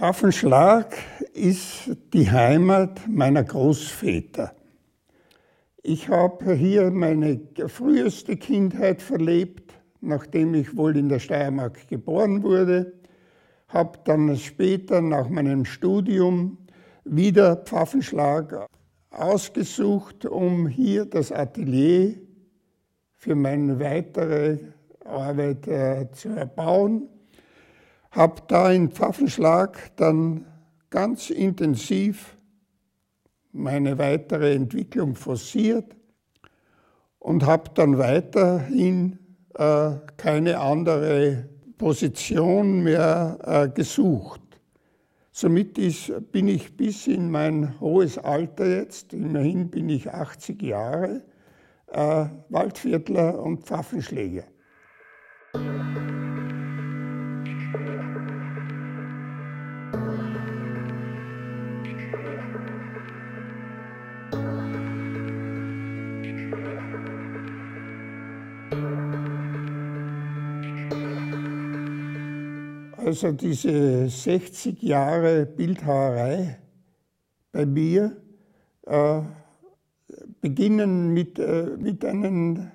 Pfaffenschlag ist die Heimat meiner Großväter. Ich habe hier meine früheste Kindheit verlebt, nachdem ich wohl in der Steiermark geboren wurde, habe dann später nach meinem Studium wieder Pfaffenschlag ausgesucht, um hier das Atelier für meine weitere Arbeit äh, zu erbauen habe da in Pfaffenschlag dann ganz intensiv meine weitere Entwicklung forciert und habe dann weiterhin äh, keine andere Position mehr äh, gesucht. Somit ist, bin ich bis in mein hohes Alter jetzt, immerhin bin ich 80 Jahre, äh, Waldviertler und Pfaffenschläger. Also diese 60 Jahre Bildhauerei bei mir äh, beginnen mit, äh, mit einem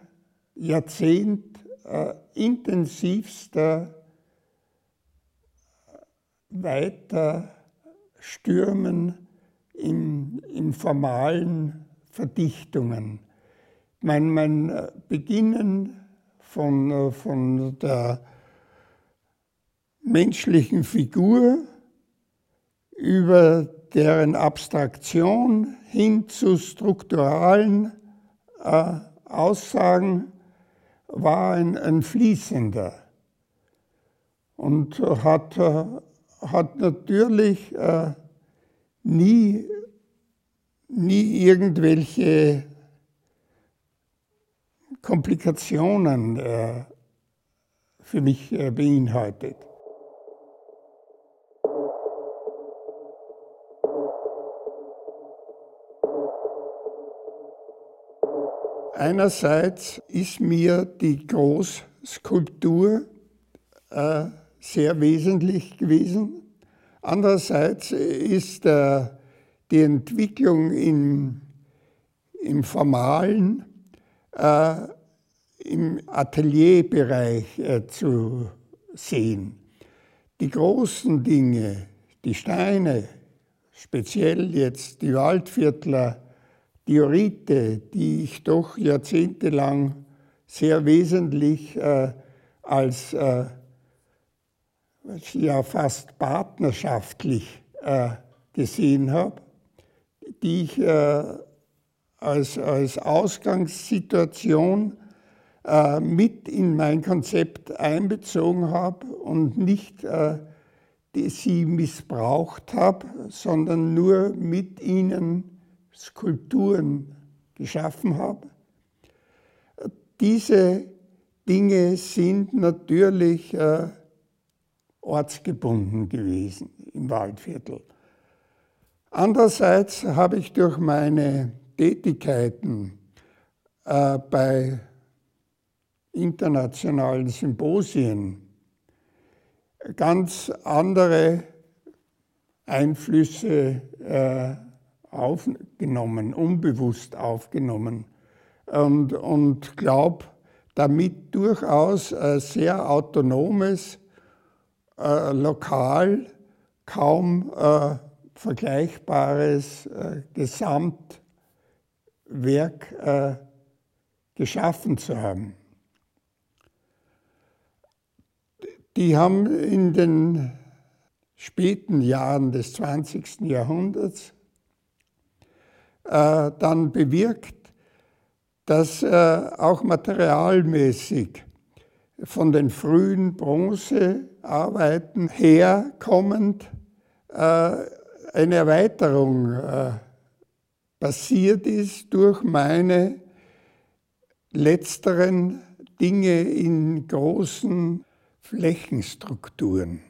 Jahrzehnt äh, intensivster weiter Stürmen in, in formalen Verdichtungen. Mein, mein äh, Beginnen von, äh, von der menschlichen Figur über deren Abstraktion hin zu strukturalen äh, Aussagen war ein, ein fließender und hat, äh, hat natürlich äh, nie, nie irgendwelche Komplikationen äh, für mich äh, beinhaltet. Einerseits ist mir die Großskulptur äh, sehr wesentlich gewesen. Andererseits ist äh, die Entwicklung im, im Formalen, äh, im Atelierbereich äh, zu sehen. Die großen Dinge, die Steine, speziell jetzt die Waldviertler, Diorite, die ich doch jahrzehntelang sehr wesentlich äh, als äh, ja fast partnerschaftlich äh, gesehen habe, die ich äh, als, als Ausgangssituation äh, mit in mein Konzept einbezogen habe und nicht äh, die sie missbraucht habe, sondern nur mit ihnen Skulpturen geschaffen habe. Diese Dinge sind natürlich äh, ortsgebunden gewesen im Waldviertel. Andererseits habe ich durch meine Tätigkeiten äh, bei internationalen Symposien ganz andere Einflüsse äh, aufgenommen, unbewusst aufgenommen und, und glaube, damit durchaus ein sehr autonomes, äh, lokal kaum äh, vergleichbares äh, Gesamtwerk äh, geschaffen zu haben. Die haben in den späten Jahren des 20. Jahrhunderts äh, dann bewirkt, dass äh, auch materialmäßig von den frühen Bronzearbeiten herkommend äh, eine Erweiterung äh, passiert ist durch meine letzteren Dinge in großen Flächenstrukturen.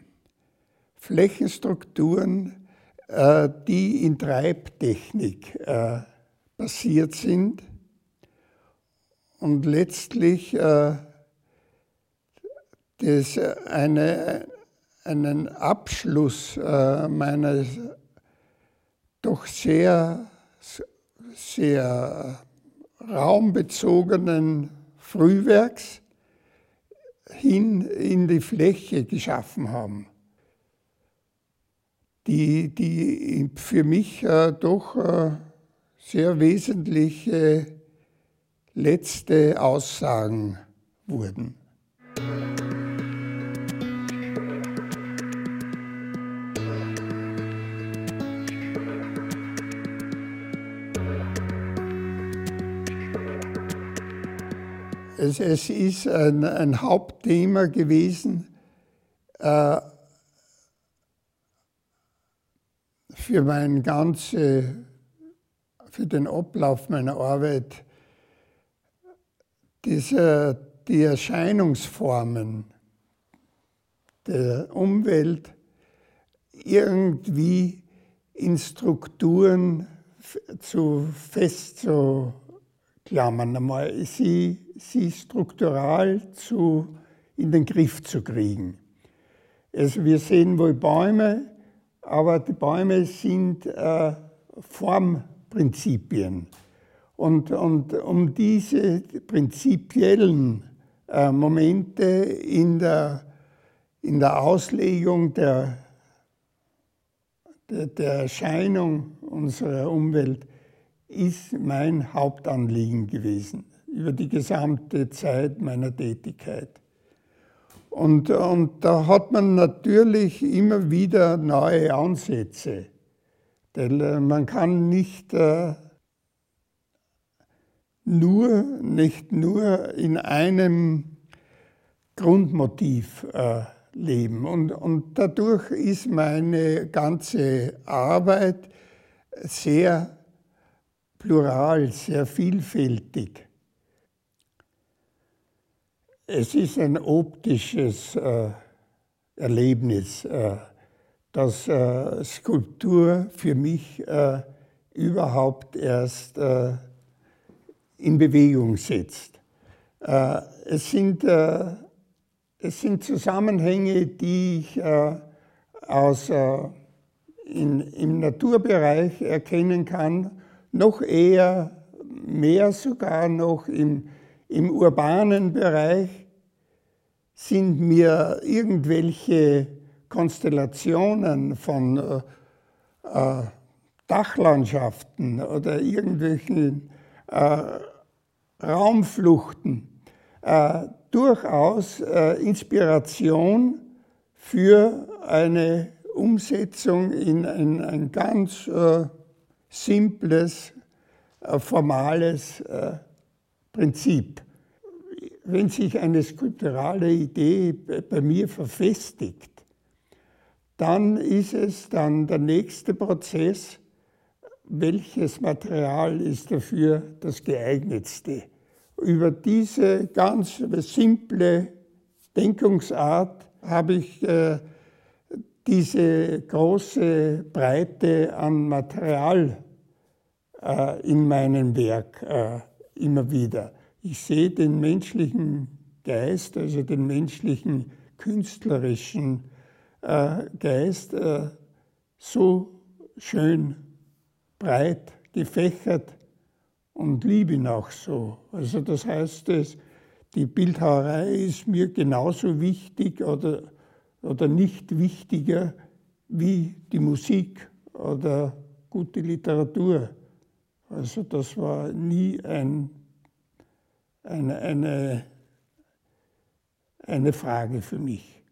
Flächenstrukturen, äh, die in Treibtechnik passiert sind und letztlich äh, das eine, einen Abschluss äh, meines doch sehr, sehr raumbezogenen Frühwerks hin in die Fläche geschaffen haben, die, die für mich äh, doch äh, sehr wesentliche letzte Aussagen wurden. Es, es ist ein, ein, Hauptthema gewesen äh, für mein ganze, für den Ablauf meiner Arbeit, diese, die Erscheinungsformen der Umwelt irgendwie in Strukturen zu festzuklammern, einmal sie, sie struktural zu, in den Griff zu kriegen. Also wir sehen wohl Bäume, aber die Bäume sind äh, Formprinzipien. Und, und um diese prinzipiellen äh, Momente in der, in der Auslegung der, der, der Erscheinung unserer Umwelt ist mein Hauptanliegen gewesen über die gesamte Zeit meiner Tätigkeit. Und, und da hat man natürlich immer wieder neue Ansätze. Denn äh, man kann nicht äh, nur, nicht nur in einem Grundmotiv äh, leben. Und, und dadurch ist meine ganze Arbeit sehr plural, sehr vielfältig. Es ist ein optisches äh, Erlebnis, äh, dass äh, Skulptur für mich äh, überhaupt erst äh, in Bewegung setzt. Äh, es sind, es sind Zusammenhänge, die ich aus, in, im Naturbereich erkennen kann, noch eher, mehr sogar noch im, im urbanen Bereich sind mir irgendwelche Konstellationen von äh, Dachlandschaften oder irgendwelchen äh, Raumfluchten äh, durchaus äh, Inspiration für eine Umsetzung in ein, ein ganz äh, simples, äh, formales äh, Prinzip. Wenn sich eine skulpturale Idee bei mir verfestigt, dann ist es dann der nächste Prozess, welches Material ist dafür das geeignetste. Über diese ganz simple Denkungsart habe ich äh, diese große Breite an Material äh, in meinem Werk äh, immer wieder. Ich sehe den menschlichen Geist, also den menschlichen künstlerischen äh, Geist, äh, so schön breit gefächert und liebe ihn auch so. Also das heißt, es, die Bildhauerei ist mir genauso wichtig oder, oder nicht wichtiger wie die Musik oder gute Literatur. Also das war nie ein, eine, eine, eine Frage für mich.